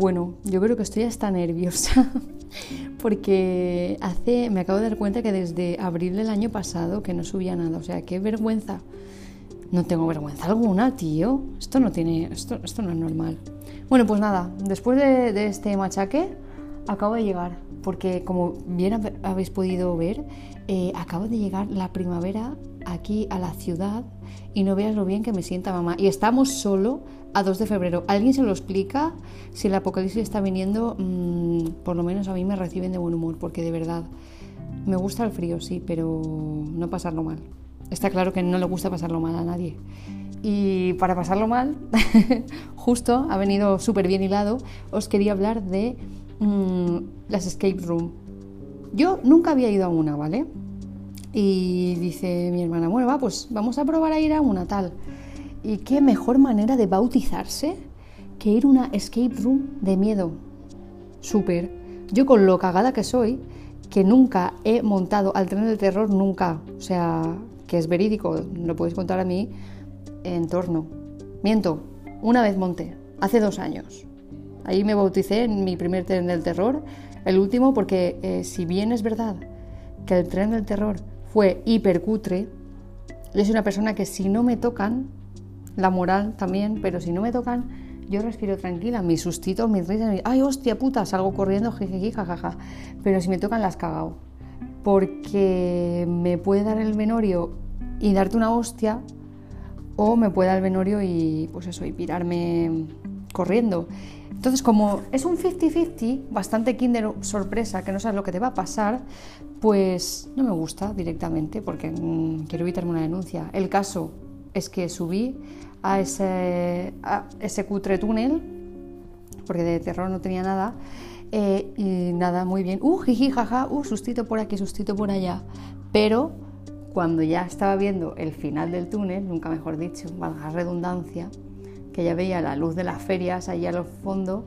Bueno, yo creo que estoy hasta nerviosa porque hace, me acabo de dar cuenta que desde abril del año pasado que no subía nada, o sea, qué vergüenza. No tengo vergüenza alguna, tío. Esto no tiene, esto, esto no es normal. Bueno, pues nada, después de, este machaque acabo de llegar, porque como bien habéis podido ver, eh, acabo de llegar la primavera aquí a la ciudad y no veas lo bien que me sienta mamá. Y estamos solo a 2 de febrero. ¿Alguien se lo explica? Si el apocalipsis está viniendo, mm, por lo menos a mí me reciben de buen humor, porque de verdad me gusta el frío, sí, pero no pasarlo mal. Está claro que no le gusta pasarlo mal a nadie. Y para pasarlo mal, justo ha venido súper bien hilado, os quería hablar de mm, las escape room. Yo nunca había ido a una, ¿vale? Y dice mi hermana, bueno, va, pues vamos a probar a ir a una tal. Y qué mejor manera de bautizarse que ir a una escape room de miedo. Súper. Yo con lo cagada que soy, que nunca he montado al tren del terror, nunca. O sea, que es verídico, lo podéis contar a mí en torno. Miento, una vez monté, hace dos años. Ahí me bauticé en mi primer tren del terror, el último porque eh, si bien es verdad que el tren del terror fue hipercutre. Yo soy una persona que si no me tocan, la moral también, pero si no me tocan, yo respiro tranquila, mis sustitos, mis risas, mis, ay hostia puta, salgo corriendo, jiji, jajaja. Pero si me tocan, las cagao. Porque me puede dar el venorio y darte una hostia, o me puede dar el venorio y pues eso, y pirarme corriendo. Entonces, como es un 50-50, bastante kinder sorpresa, que no sabes lo que te va a pasar, pues no me gusta directamente porque mm, quiero evitarme una denuncia. El caso es que subí a ese, cutre túnel, porque de terror no tenía nada, eh, y nada, muy bien. Uh, jiji, jaja, uh, sustito por aquí, sustito por allá. Pero cuando ya estaba viendo el final del túnel, nunca mejor dicho, valga redundancia, que ya veía la luz de las ferias allá al fondo,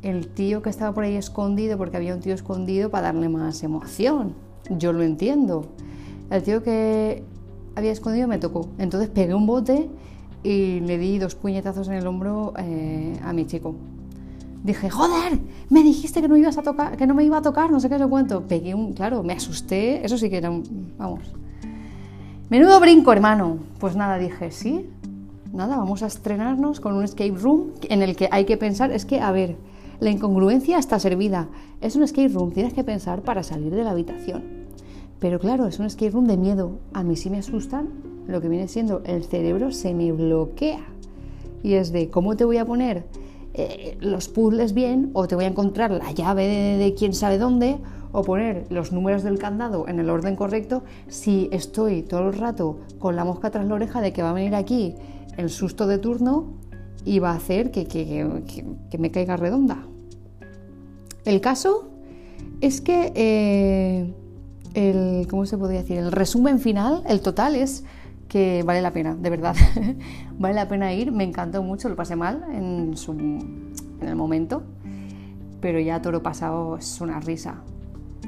el tío que estaba por ahí escondido, porque había un tío escondido para darle más emoción. Yo lo entiendo. El tío que había escondido me tocó. Entonces pegué un bote y le di dos puñetazos en el hombro eh, a mi chico. Dije, joder, me dijiste que no, ibas a tocar, que no me iba a tocar, no sé qué, se cuento. Pegué un, claro, me asusté, eso sí que era un, vamos. Menudo brinco, hermano. Pues nada, dije, sí, nada, vamos a estrenarnos con un escape room en el que hay que pensar, es que, a ver, la incongruencia está servida. Es un escape room, tienes que pensar para salir de la habitación. Pero claro, es un escape room de miedo. A mí sí me asustan lo que viene siendo el cerebro se me bloquea. Y es de, ¿cómo te voy a poner eh, los puzzles bien? O te voy a encontrar la llave de, de quién sabe dónde o poner los números del candado en el orden correcto si estoy todo el rato con la mosca tras la oreja de que va a venir aquí el susto de turno iba a hacer que, que, me caiga redonda. El caso es que eh, el, ¿cómo se podría decir? El resumen final, el total es que vale la pena, de verdad. vale la pena ir, me encantó mucho, lo pasé mal en, su, en el momento, pero ya todo lo pasado es una risa,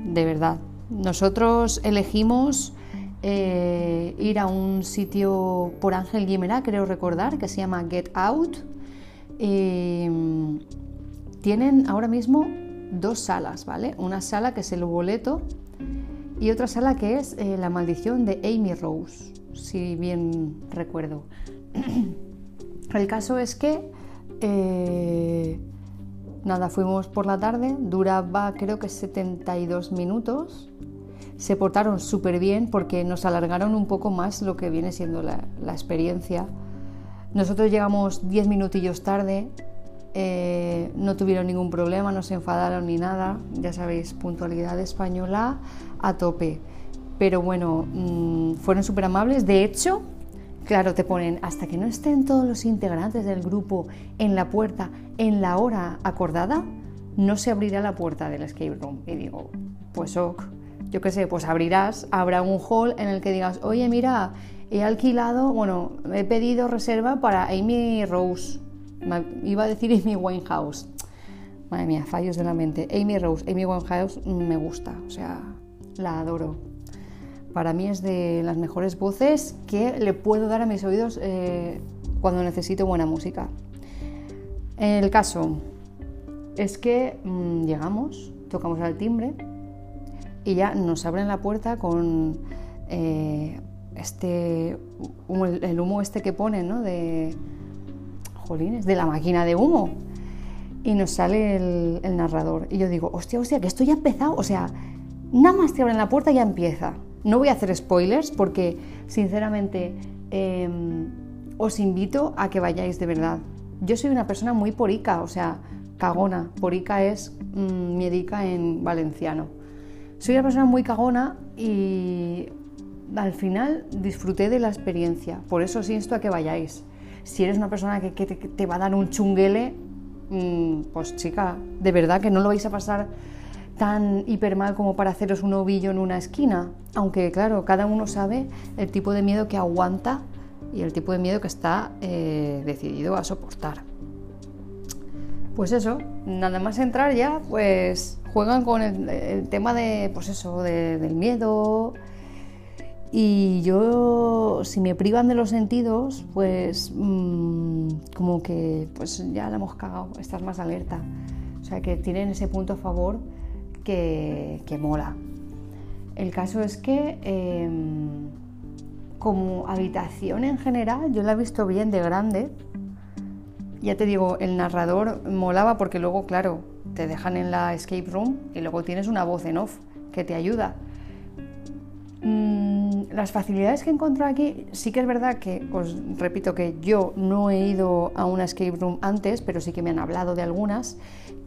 de verdad. Nosotros elegimos eh, ir a un sitio por Ángel Guimerá, creo recordar, que se llama Get Out. tienen ahora mismo dos salas, ¿vale? Una sala que es el boleto y otra sala que es eh, La maldición de Amy Rose, si bien recuerdo. el caso es que eh, nada, fuimos por la tarde, duraba creo que 72 minutos se portaron súper bien porque nos alargaron un poco más lo que viene siendo la, experiencia. Nosotros llegamos 10 minutillos tarde, eh, no tuvieron ningún problema, no se enfadaron ni nada, ya sabéis, puntualidad española a tope. Pero bueno, mm, fueron súper amables. De hecho, claro, te ponen hasta que no estén todos los integrantes del grupo en la puerta en la hora acordada, no se abrirá la puerta del escape room. Y digo, pues ok yo qué sé, pues abrirás, habrá un hall en el que digas, oye, mira, he alquilado, bueno, he pedido reserva para Amy Rose. iba a decir Amy Winehouse. Madre mía, fallos de la mente. Amy Rose, Amy Winehouse me gusta, o sea, la adoro. Para mí es de las mejores voces que le puedo dar a mis oídos eh, cuando necesito buena música. El caso, es que mm, llegamos, tocamos al timbre y ya nos abren la puerta con eh, este, el humo este que ponen, ¿no? De, jolines, de la máquina de humo. Y nos sale el, el narrador. Y yo digo, hostia, hostia, que esto ya ha empezado. O sea, nada más te abren la puerta ya empieza. No voy a hacer spoilers porque, sinceramente, em, os invito a que vayáis de verdad. Yo soy una persona muy porica, o sea, cagona. Porica es mmm, miedica en valenciano. Soy una persona muy cagona y al final disfruté de la experiencia. Por eso os insto a que vayáis. Si eres una persona que, te, va a dar un chunguele, mmm, pues chica, de verdad que no lo vais a pasar tan hiper mal como para haceros un ovillo en una esquina. Aunque claro, cada uno sabe el tipo de miedo que aguanta y el tipo de miedo que está eh, decidido a soportar. Pues eso, nada más entrar ya, pues juegan con el, tema de, pues eso, de, del miedo. Y yo, si me privan de los sentidos, pues mmm, como que pues ya la hemos cagado, estás más alerta. O sea que tienen ese punto a favor que, que mola. El caso es que eh, como habitación en general, yo la he visto bien de grande. Ya te digo, el narrador molaba porque luego, claro, te dejan en la escape room y luego tienes una voz en off que te ayuda. Mm, las facilidades que encuentro aquí, sí que es verdad que, os repito que yo no he ido a una escape room antes, pero sí que me han hablado de algunas,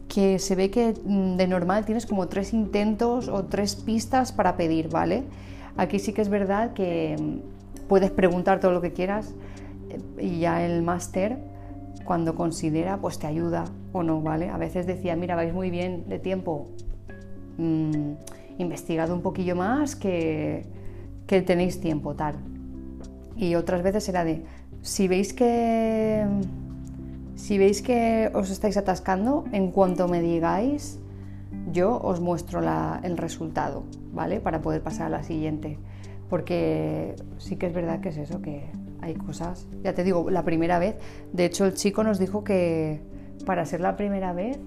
que se ve que mm, de normal tienes como tres intentos o tres pistas para pedir, ¿vale? Aquí sí que es verdad que mm, puedes preguntar todo lo que quieras eh, y ya el máster cuando considera pues te ayuda o no, ¿vale? A veces decía, mira, vais muy bien de tiempo, mmm, investigad un poquillo más que, que tenéis tiempo, tal. Y otras veces era de, si veis que si veis que os estáis atascando, en cuanto me digáis, yo os muestro la, el resultado, ¿vale? Para poder pasar a la siguiente. Porque sí que es verdad que es eso, que hay cosas. Ya te digo, la primera vez, de hecho el chico nos dijo que para ser la primera vez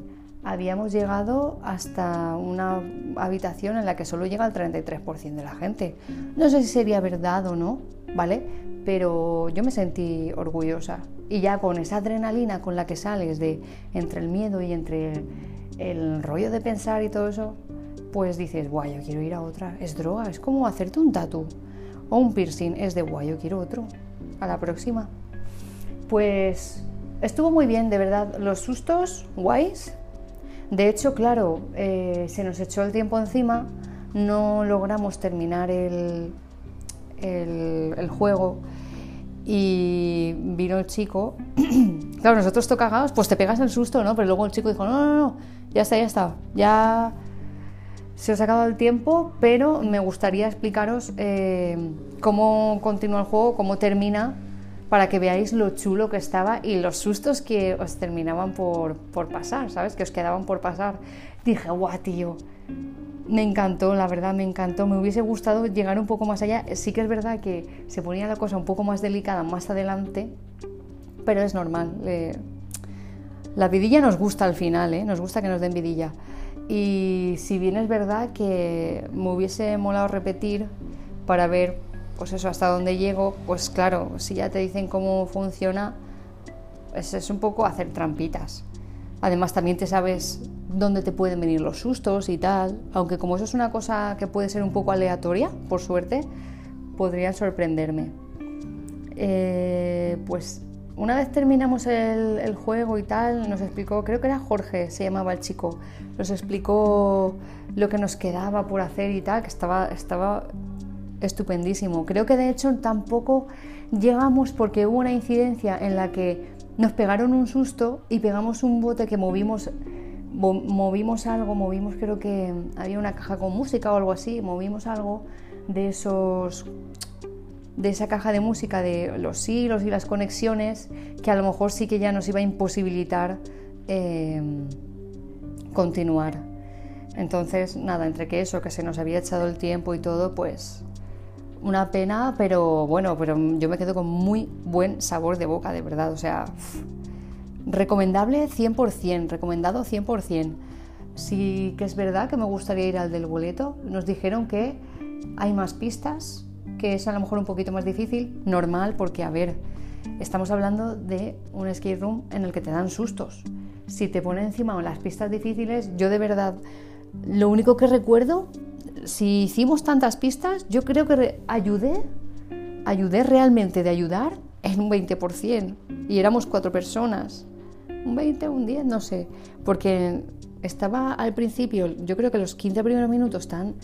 habíamos llegado hasta una habitación en la que solo llega el 33% de la gente. No sé si sería verdad o no, ¿vale? Pero yo me sentí orgullosa. Y ya con esa adrenalina con la que sales de entre el miedo y entre el, el rollo de pensar y todo eso, pues dices, guay, yo quiero ir a otra. Es droga, es como hacerte un tatu o un piercing. Es de guay, yo quiero otro. A la próxima. Pues estuvo muy bien, de verdad. Los sustos, guays. De hecho, claro, eh, se nos echó el tiempo encima, no logramos terminar el, el, el juego y vino el chico. claro, nosotros tocagados, pues te pegas el susto, ¿no? Pero luego el chico dijo, no, no, no, ya está, ya está, ya se os ha acabado el tiempo, pero me gustaría explicaros eh, cómo continúa el juego, cómo termina, para que veáis lo chulo que estaba y los sustos que os terminaban por, pasar, ¿sabes? Que os quedaban por pasar. Dije, guau, tío, me encantó, la verdad, me encantó. Me hubiese gustado llegar un poco más allá. Sí que es verdad que se ponía la cosa un poco más delicada más adelante, pero es normal. Eh, la vidilla nos gusta al final, ¿eh? nos gusta que nos den vidilla. Y si bien es verdad que me hubiese molado repetir para ver, pues eso, hasta dónde llego, pues claro, si ya te dicen cómo funciona, pues es un poco hacer trampitas. Además también te sabes dónde te pueden venir los sustos y tal, aunque como eso es una cosa que puede ser un poco aleatoria, por suerte, podría sorprenderme. Eh, pues una vez terminamos el, juego y tal, nos explicó, creo que era Jorge, se llamaba el chico, nos explicó lo que nos quedaba por hacer y tal, que estaba, estaba estupendísimo. Creo que de hecho tampoco llegamos porque hubo una incidencia en la que nos pegaron un susto y pegamos un bote que movimos movimos algo, movimos creo que había una caja con música o algo así, movimos algo de esos de esa caja de música de los hilos y las conexiones que a lo mejor sí que ya nos iba a imposibilitar eh, continuar. Entonces, nada, entre que eso, que se nos había echado el tiempo y todo, pues una pena, pero bueno, pero yo me quedo con muy buen sabor de boca, de verdad. O sea, Recomendable 100%, recomendado 100%. Sí que es verdad que me gustaría ir al del boleto. Nos dijeron que hay más pistas, es a lo mejor un poquito más difícil, normal, porque a ver, estamos hablando de un skate room en el que te dan sustos. Si te pone encima las pistas difíciles, yo de verdad, lo único que recuerdo, si hicimos tantas pistas, yo creo que ayudé, ayudé realmente de ayudar en un 20%. Y éramos cuatro personas. Un 20, un 10, no sé. Porque estaba al principio, yo creo que los 15 primeros minutos tan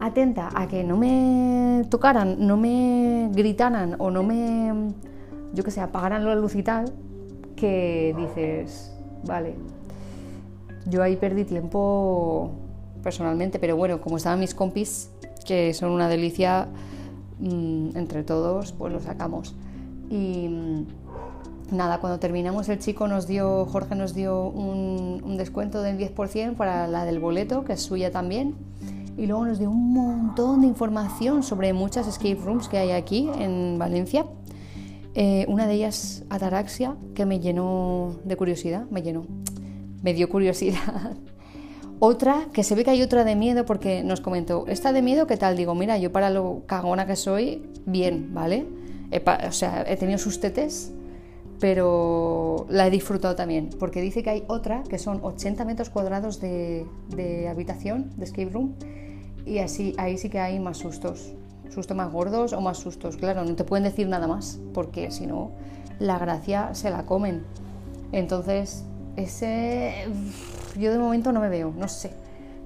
atenta a que no me tocaran, no me gritaran o no me, yo que sé, apagaran la luz y tal, que dices, vale, yo ahí perdí tiempo personalmente, pero bueno, como estaban mis compis, que son una delicia, mm, entre todos, pues lo sacamos. Y mm, nada, cuando terminamos el chico nos dio, Jorge nos dio un, descuento del 10% para la del boleto, que es suya también. Y luego nos dio un montón de información sobre muchas escape rooms que hay aquí en Valencia. Eh, una de ellas, Ataraxia, que me llenó de curiosidad, me llenó, me dio curiosidad. Otra, que se ve que hay otra de miedo porque nos comentó, ¿esta de miedo qué tal? Digo, mira, yo para lo cagona que soy, bien, ¿vale? o sea, he tenido sus tetes, pero la he disfrutado también, porque dice que hay otra que son 80 metros cuadrados de, de habitación, de escape room, y así, ahí sí que hay más sustos, sustos más gordos o más sustos, claro, no te pueden decir nada más, porque si no, la gracia se la comen. Entonces, ese, yo de momento no me veo, no sé,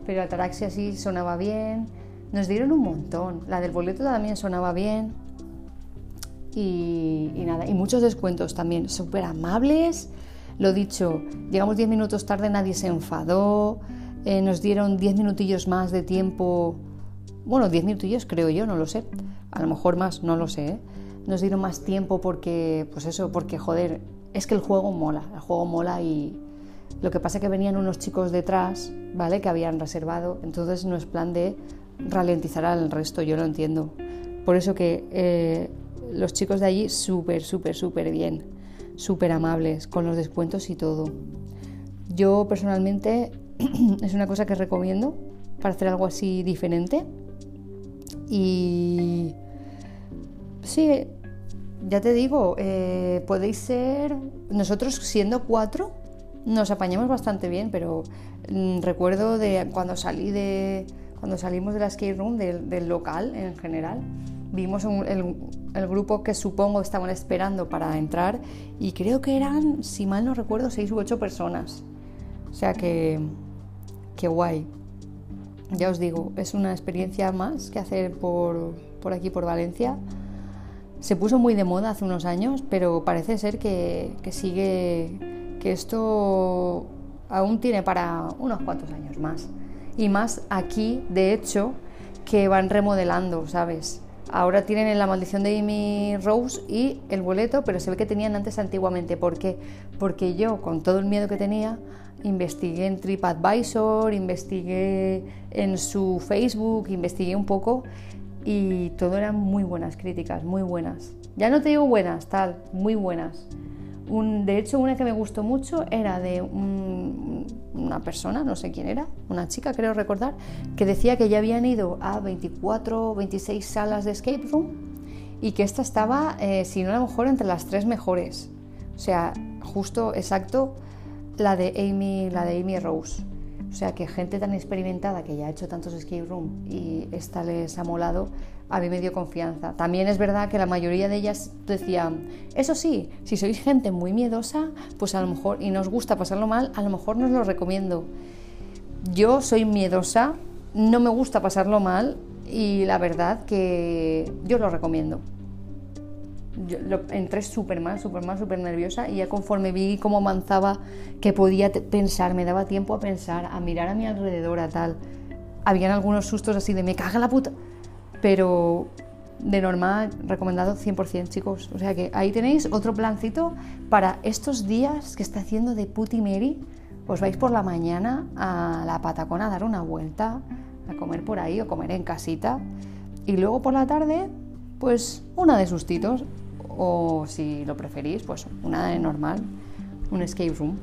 pero la Ataraxia sí sonaba bien, nos dieron un montón, la del boleto también sonaba bien, y, nada, y muchos descuentos también, súper amables. Lo dicho, llegamos 10 minutos tarde, nadie se enfadó, eh, nos dieron 10 minutillos más de tiempo, bueno, 10 minutillos creo yo, no lo sé, a lo mejor más, no lo sé, ¿eh? nos dieron más tiempo porque, pues eso, porque joder, es que el juego mola, el juego mola y lo que pasa es que venían unos chicos detrás, ¿vale? Que habían reservado, entonces no es plan de ralentizar al resto, yo lo entiendo. Por eso que eh, los chicos de allí súper, súper, súper bien, súper amables, con los descuentos y todo. Yo personalmente es una cosa que recomiendo para hacer algo así diferente. Y sí, ya te digo, eh, podéis ser, nosotros siendo cuatro, nos apañamos bastante bien, pero mm, recuerdo de cuando salí de, cuando salimos de la skate room, del, local en general, vimos el, el grupo que supongo estaban esperando para entrar y creo que eran, si mal no recuerdo, seis u ocho personas. O sea que, qué guay. Ya os digo, es una experiencia más que hacer por, por aquí, por Valencia. Se puso muy de moda hace unos años, pero parece ser que, que sigue, que esto aún tiene para unos cuantos años más. Y más aquí, de hecho, que van remodelando, ¿sabes? Ahora tienen la maldición de Amy Rose y el boleto, pero se ve que tenían antes antiguamente. ¿Por qué? Porque yo, con todo el miedo que tenía, investigué en TripAdvisor, investigué en su Facebook, investigué un poco y todo eran muy buenas críticas, muy buenas. Ya no te digo buenas, tal, muy buenas de hecho, una que me gustó mucho era de una persona, no sé quién era, una chica creo recordar, que decía que ya habían ido a 24 o 26 salas de escape room y que esta estaba, eh, si no a lo mejor, entre las tres mejores. O sea, justo exacto la de Amy, la de Amy Rose. O sea, que gente tan experimentada que ya ha hecho tantos escape room y esta les ha molado, a mí me dio confianza. También es verdad que la mayoría de ellas decían, eso sí, si sois gente muy miedosa, pues a lo mejor, y nos gusta pasarlo mal, a lo mejor nos lo recomiendo. Yo soy miedosa, no me gusta pasarlo mal y la verdad que yo lo recomiendo yo entré súper mal, súper mal, súper nerviosa y ya conforme vi cómo avanzaba, que podía pensar, me daba tiempo a pensar, a mirar a mi alrededor, a tal. Habían algunos sustos así de me caga la puta, pero de normal recomendado 100% chicos. O sea que ahí tenéis otro plancito para estos días que está haciendo de puti Mary. Os vais por la mañana a la Patacona a dar una vuelta, a comer por ahí o comer en casita. Y luego por la tarde, pues una de sustitos o si lo preferís, pues una normal, un escape room.